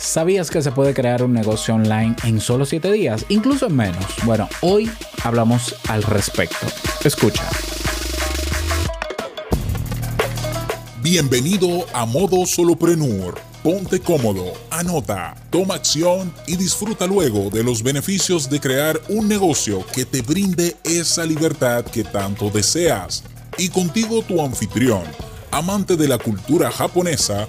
¿Sabías que se puede crear un negocio online en solo 7 días? Incluso en menos. Bueno, hoy hablamos al respecto. Escucha. Bienvenido a Modo Soloprenur. Ponte cómodo, anota, toma acción y disfruta luego de los beneficios de crear un negocio que te brinde esa libertad que tanto deseas. Y contigo tu anfitrión amante de la cultura japonesa,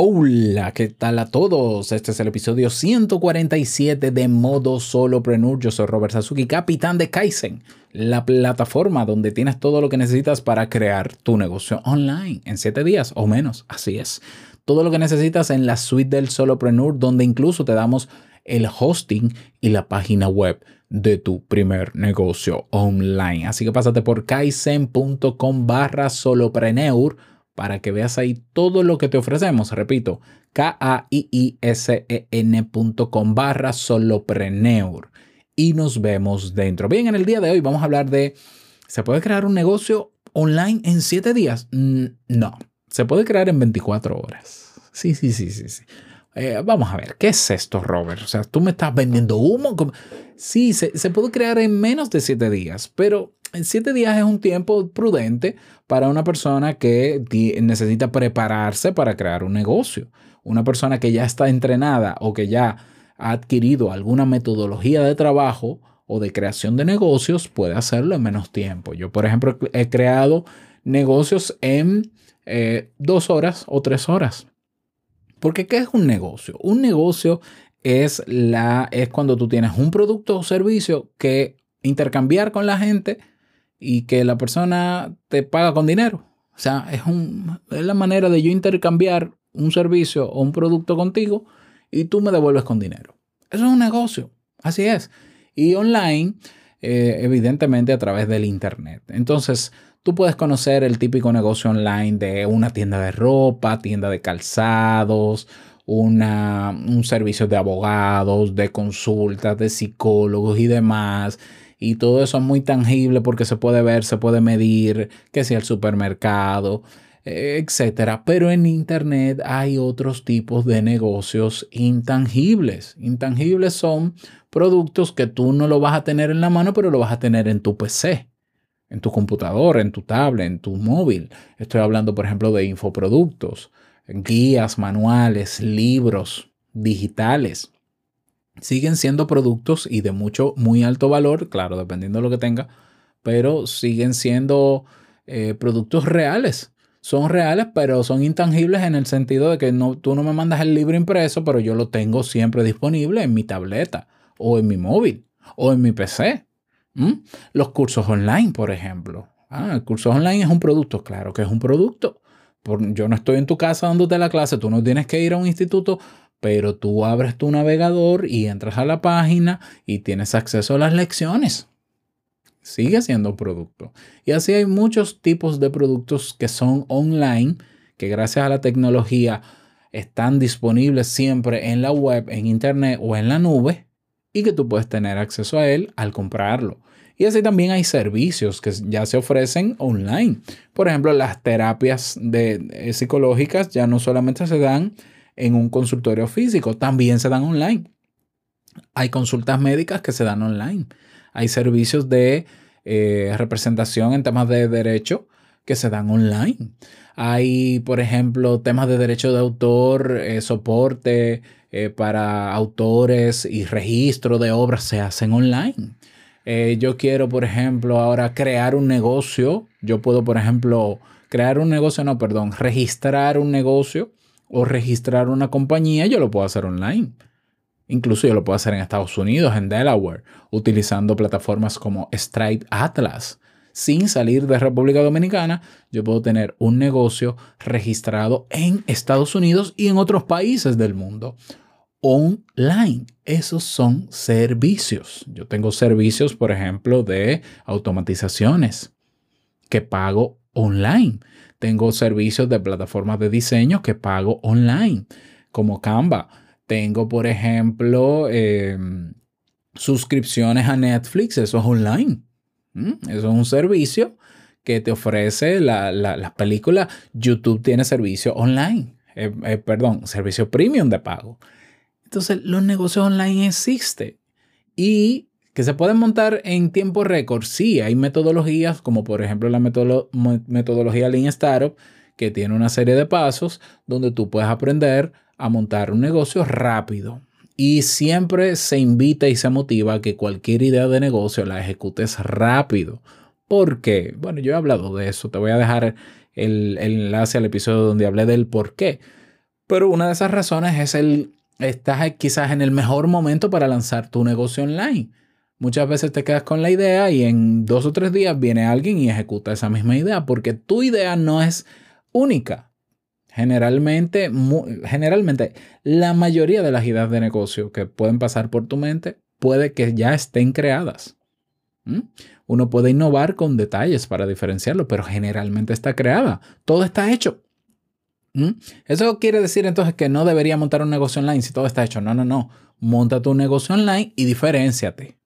Hola, ¿qué tal a todos? Este es el episodio 147 de Modo Solopreneur. Yo soy Robert Sasuki, capitán de Kaizen, la plataforma donde tienes todo lo que necesitas para crear tu negocio online en 7 días o menos. Así es. Todo lo que necesitas en la suite del Solopreneur, donde incluso te damos el hosting y la página web de tu primer negocio online. Así que pásate por kaizen.com barra solopreneur para que veas ahí todo lo que te ofrecemos. Repito, K-A-I-I-S-E-N.com barra solopreneur. Y nos vemos dentro. Bien, en el día de hoy vamos a hablar de, ¿se puede crear un negocio online en 7 días? No, se puede crear en 24 horas. Sí, sí, sí, sí, sí. Eh, vamos a ver, ¿qué es esto, Robert? O sea, tú me estás vendiendo humo. Sí, se, puede crear en menos de 7 días, pero 7 días es un tiempo prudente para una persona que necesita prepararse para crear un negocio. Una persona que ya está entrenada o que ya ha adquirido alguna metodología de trabajo o de creación de negocios puede hacerlo en menos tiempo. Yo, por ejemplo, he creado negocios en eh, dos horas o tres horas. Porque ¿qué es un negocio? Un negocio es, la, es cuando tú tienes un producto o servicio que intercambiar con la gente y que la persona te paga con dinero. O sea, es, un, es la manera de yo intercambiar un servicio o un producto contigo y tú me devuelves con dinero. Eso es un negocio, así es. Y online, eh, evidentemente a través del Internet. Entonces, tú puedes conocer el típico negocio online de una tienda de ropa, tienda de calzados, una, un servicio de abogados, de consultas, de psicólogos y demás y todo eso es muy tangible porque se puede ver, se puede medir, que sea el supermercado, etcétera. Pero en Internet hay otros tipos de negocios intangibles. Intangibles son productos que tú no lo vas a tener en la mano, pero lo vas a tener en tu PC, en tu computadora, en tu tablet, en tu móvil. Estoy hablando, por ejemplo, de infoproductos, guías, manuales, libros digitales siguen siendo productos y de mucho, muy alto valor, claro, dependiendo de lo que tenga, pero siguen siendo eh, productos reales. Son reales, pero son intangibles en el sentido de que no, tú no me mandas el libro impreso, pero yo lo tengo siempre disponible en mi tableta o en mi móvil o en mi PC. Los cursos online, por ejemplo. Ah, el curso online es un producto, claro que es un producto. yo no estoy en tu casa dándote la clase, tú no tienes que ir a un instituto pero tú abres tu navegador y entras a la página y tienes acceso a las lecciones. Sigue siendo producto. Y así hay muchos tipos de productos que son online, que gracias a la tecnología están disponibles siempre en la web, en internet o en la nube y que tú puedes tener acceso a él al comprarlo. Y así también hay servicios que ya se ofrecen online. Por ejemplo, las terapias eh, psicológicas ya no solamente se dan en un consultorio físico, también se dan online. Hay consultas médicas que se dan online. Hay servicios de eh, representación en temas de derecho que se dan online. Hay, por ejemplo, temas de derecho de autor, eh, soporte eh, para autores y registro de obras se hacen online. yo quiero, por ejemplo, ahora crear un negocio. Yo puedo, por ejemplo, crear un negocio, no, perdón, registrar un negocio o registrar una compañía, yo lo puedo hacer online. Incluso yo lo puedo hacer en Estados Unidos, en Delaware, utilizando plataformas como Stripe Atlas. Sin salir de República Dominicana, yo puedo tener un negocio registrado en Estados Unidos y en otros países del mundo. Online. Esos son servicios. Yo tengo servicios, por ejemplo, de automatizaciones que pago online. Tengo servicios de plataformas de diseño que pago online, como Canva. Tengo, por ejemplo, em, suscripciones a Netflix, eso es online. Eso es un servicio que te ofrece las la, películas. YouTube tiene servicio online, eh, eh, perdón, servicio premium de pago. Entonces, los negocios online existen y que se pueden montar en tiempo récord. Sí, hay metodologías como por ejemplo la metodología Lean Startup que tiene una serie de pasos donde tú puedes aprender a montar un negocio rápido. Y siempre se invita y se motiva a que cualquier idea de negocio la ejecutes rápido. ¿Por qué? Bueno, yo he hablado de eso. Te voy a dejar el, el enlace al episodio donde hablé del por qué. Pero una de esas razones es el estás quizás en el mejor momento para lanzar tu negocio online. Muchas veces te quedas con la idea y en dos o tres días viene alguien y ejecuta esa misma idea porque tu idea no es única. Generalmente, generalmente, la mayoría de las ideas de negocio que pueden pasar por tu mente puede que ya estén creadas. Uno puede innovar con detalles para diferenciarlo, pero generalmente está creada. Todo está hecho. Eso quiere decir entonces que no debería montar un negocio online si todo está hecho. No, no, no. Monta tu negocio online y diferenciate.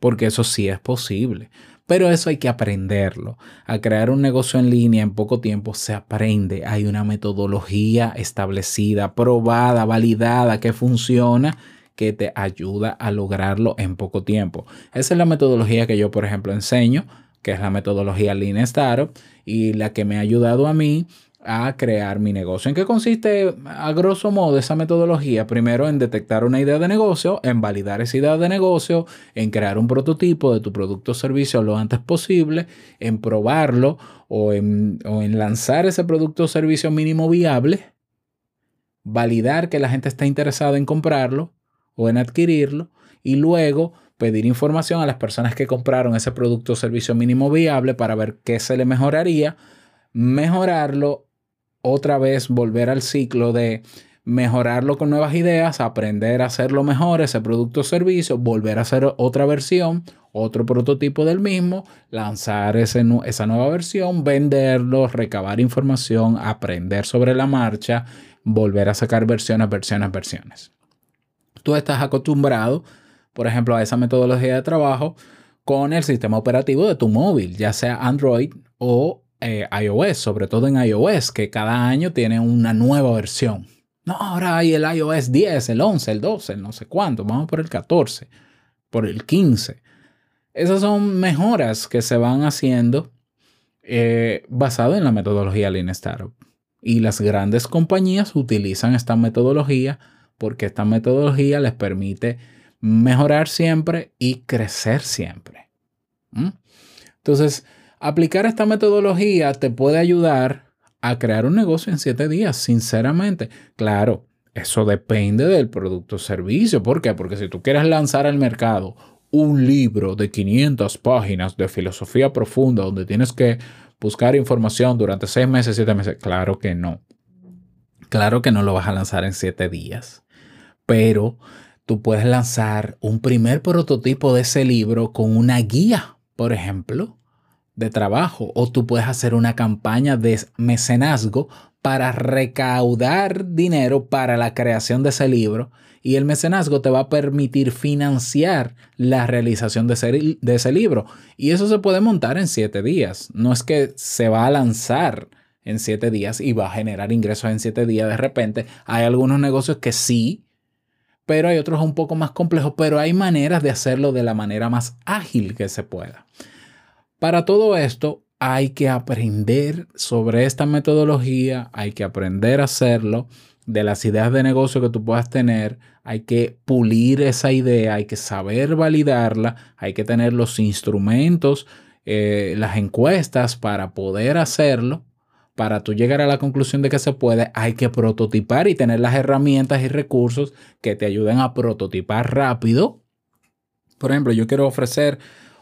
Porque eso sí es posible. Pero eso hay que aprenderlo. A crear un negocio en línea en poco tiempo se aprende. Hay una metodología establecida, probada, validada, que funciona, que te ayuda a lograrlo en poco tiempo. Esa es la metodología que yo, por ejemplo, enseño, que es la metodología Lean Startup y la que me ha ayudado a mí a crear mi negocio. ¿En qué consiste, a grosso modo, esa metodología? Primero, en detectar una idea de negocio, en validar esa idea de negocio, en crear un prototipo de tu producto o servicio lo antes posible, en probarlo o en, o en lanzar ese producto o servicio mínimo viable, validar que la gente está interesada en comprarlo o en adquirirlo y luego pedir información a las personas que compraron ese producto o servicio mínimo viable para ver qué se le mejoraría, mejorarlo otra vez volver al ciclo de mejorarlo con nuevas ideas, aprender a hacerlo mejor, ese producto o servicio, volver a hacer otra versión, otro prototipo del mismo, lanzar ese, esa nueva versión, venderlo, recabar información, aprender sobre la marcha, volver a sacar versiones, versiones, versiones. Tú estás acostumbrado, por ejemplo, a esa metodología de trabajo con el sistema operativo de tu móvil, ya sea Android o eh, iOS, sobre todo en iOS, que cada año tiene una nueva versión. No, ahora hay el iOS 10, el 11, el 12, el no sé cuánto, vamos por el 14, por el 15. Esas son mejoras que se van haciendo eh, basado en la metodología Lean Startup. Y las grandes compañías utilizan esta metodología porque esta metodología les permite mejorar siempre y crecer siempre. ¿Mm? Entonces, Aplicar esta metodología te puede ayudar a crear un negocio en siete días, sinceramente. Claro, eso depende del producto o servicio. ¿Por qué? Porque si tú quieres lanzar al mercado un libro de 500 páginas de filosofía profunda donde tienes que buscar información durante seis meses, siete meses, claro que no. Claro que no lo vas a lanzar en siete días. Pero tú puedes lanzar un primer prototipo de ese libro con una guía, por ejemplo, de trabajo o tú puedes hacer una campaña de mecenazgo para recaudar dinero para la creación de ese libro y el mecenazgo te va a permitir financiar la realización de ese, de ese libro y eso se puede montar en siete días. No es que se va a lanzar en siete días y va a generar ingresos en siete días de repente. Hay algunos negocios que sí, pero hay otros un poco más complejos, pero hay maneras de hacerlo de la manera más ágil que se pueda. Para todo esto hay que aprender sobre esta metodología, hay que aprender a hacerlo, de las ideas de negocio que tú puedas tener, hay que pulir esa idea, hay que saber validarla, hay que tener los instrumentos, eh, las encuestas para poder hacerlo. Para tú llegar a la conclusión de que se puede, hay que prototipar y tener las herramientas y recursos que te ayuden a prototipar rápido. Por ejemplo, yo quiero ofrecer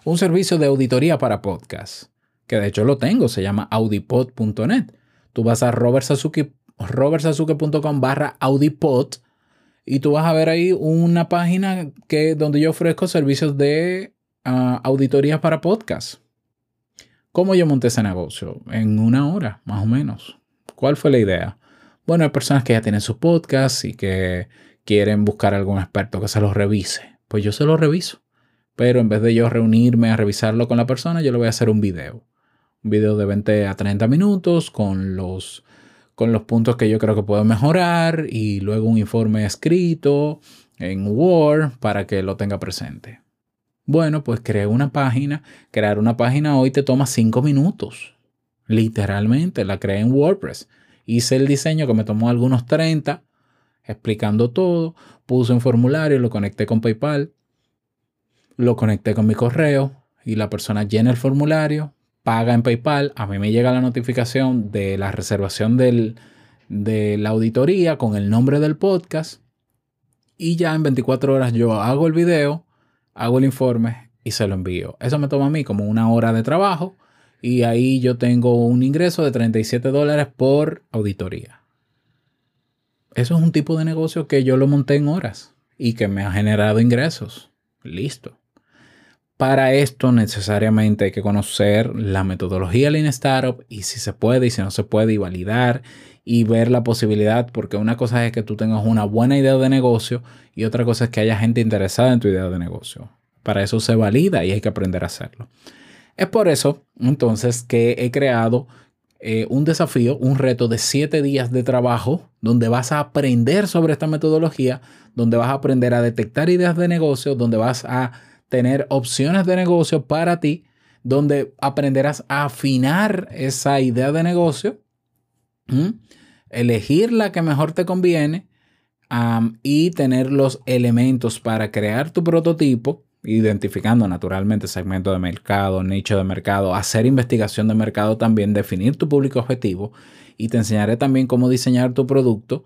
un servicio de auditoría para podcast, que de hecho lo tengo, se llama audipod.net. Tú vas a robertsazuke.com barra audipod y tú vas a ver ahí una página que, donde yo ofrezco servicios de uh, auditoría para podcast. ¿Cómo yo monté ese negocio? En una hora, más o menos. ¿Cuál fue la idea? Bueno, hay personas que ya tienen su podcast y que quieren buscar algún experto que se los revise. Pues yo se lo reviso. Pero en vez de yo reunirme a revisarlo con la persona, yo le voy a hacer un video. Un video de 20 a 30 minutos con los, con los puntos que yo creo que puedo mejorar y luego un informe escrito en Word para que lo tenga presente. Bueno, pues creé una página. Crear una página hoy te toma 5 minutos. Literalmente, la creé en WordPress. Hice el diseño que me tomó algunos 30, explicando todo. Puse un formulario, lo conecté con PayPal lo conecté con mi correo y la persona llena el formulario, paga en PayPal, a mí me llega la notificación de la reservación de la auditoría con el nombre del podcast y ya en 24 horas yo hago el video, hago el informe y se lo envío. Eso me toma a mí como una hora de trabajo y ahí yo tengo un ingreso de 37 dólares por auditoría. Eso es un tipo de negocio que yo lo monté en horas y que me ha generado ingresos. Listo. Para esto necesariamente hay que conocer la metodología Lean Startup y si se puede y si no se puede y validar y ver la posibilidad porque una cosa es que tú tengas una buena idea de negocio y otra cosa es que haya gente interesada en tu idea de negocio. Para eso se valida y hay que aprender a hacerlo. Es por eso entonces que he creado eh, un desafío, un reto de siete días de trabajo donde vas a aprender sobre esta metodología, donde vas a aprender a detectar ideas de negocio, donde vas a tener opciones de negocio para ti, donde aprenderás a afinar esa idea de negocio, elegir la que mejor te conviene y tener los elementos para crear tu prototipo, identificando naturalmente segmento de mercado, nicho de mercado, hacer investigación de mercado también, definir tu público objetivo y te enseñaré también cómo diseñar tu producto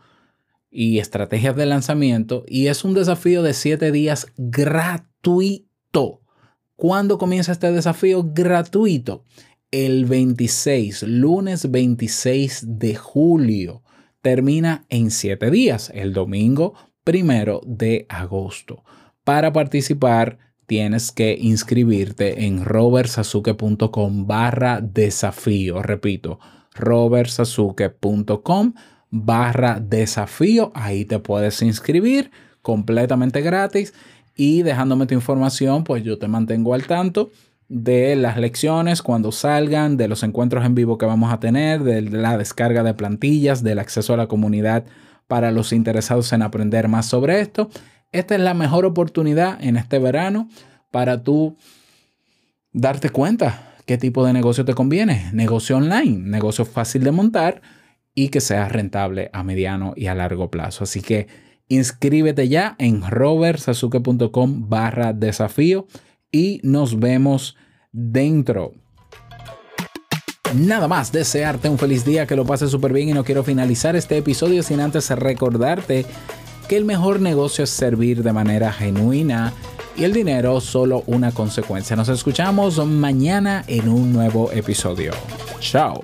y estrategias de lanzamiento. Y es un desafío de siete días ¿Cuándo comienza este desafío gratuito? El 26, lunes 26 de julio. Termina en 7 días, el domingo primero de agosto. Para participar tienes que inscribirte en robertsazuke.com barra desafío. Repito, robertsazuke.com barra desafío. Ahí te puedes inscribir completamente gratis y dejándome tu información, pues yo te mantengo al tanto de las lecciones cuando salgan, de los encuentros en vivo que vamos a tener, de la descarga de plantillas, del acceso a la comunidad para los interesados en aprender más sobre esto. Esta es la mejor oportunidad en este verano para tú darte cuenta qué tipo de negocio te conviene. Negocio online, negocio fácil de montar y que sea rentable a mediano y a largo plazo. Así que Inscríbete ya en robertsazuke.com barra desafío y nos vemos dentro. Nada más, desearte un feliz día, que lo pases súper bien y no quiero finalizar este episodio sin antes recordarte que el mejor negocio es servir de manera genuina y el dinero solo una consecuencia. Nos escuchamos mañana en un nuevo episodio. Chao.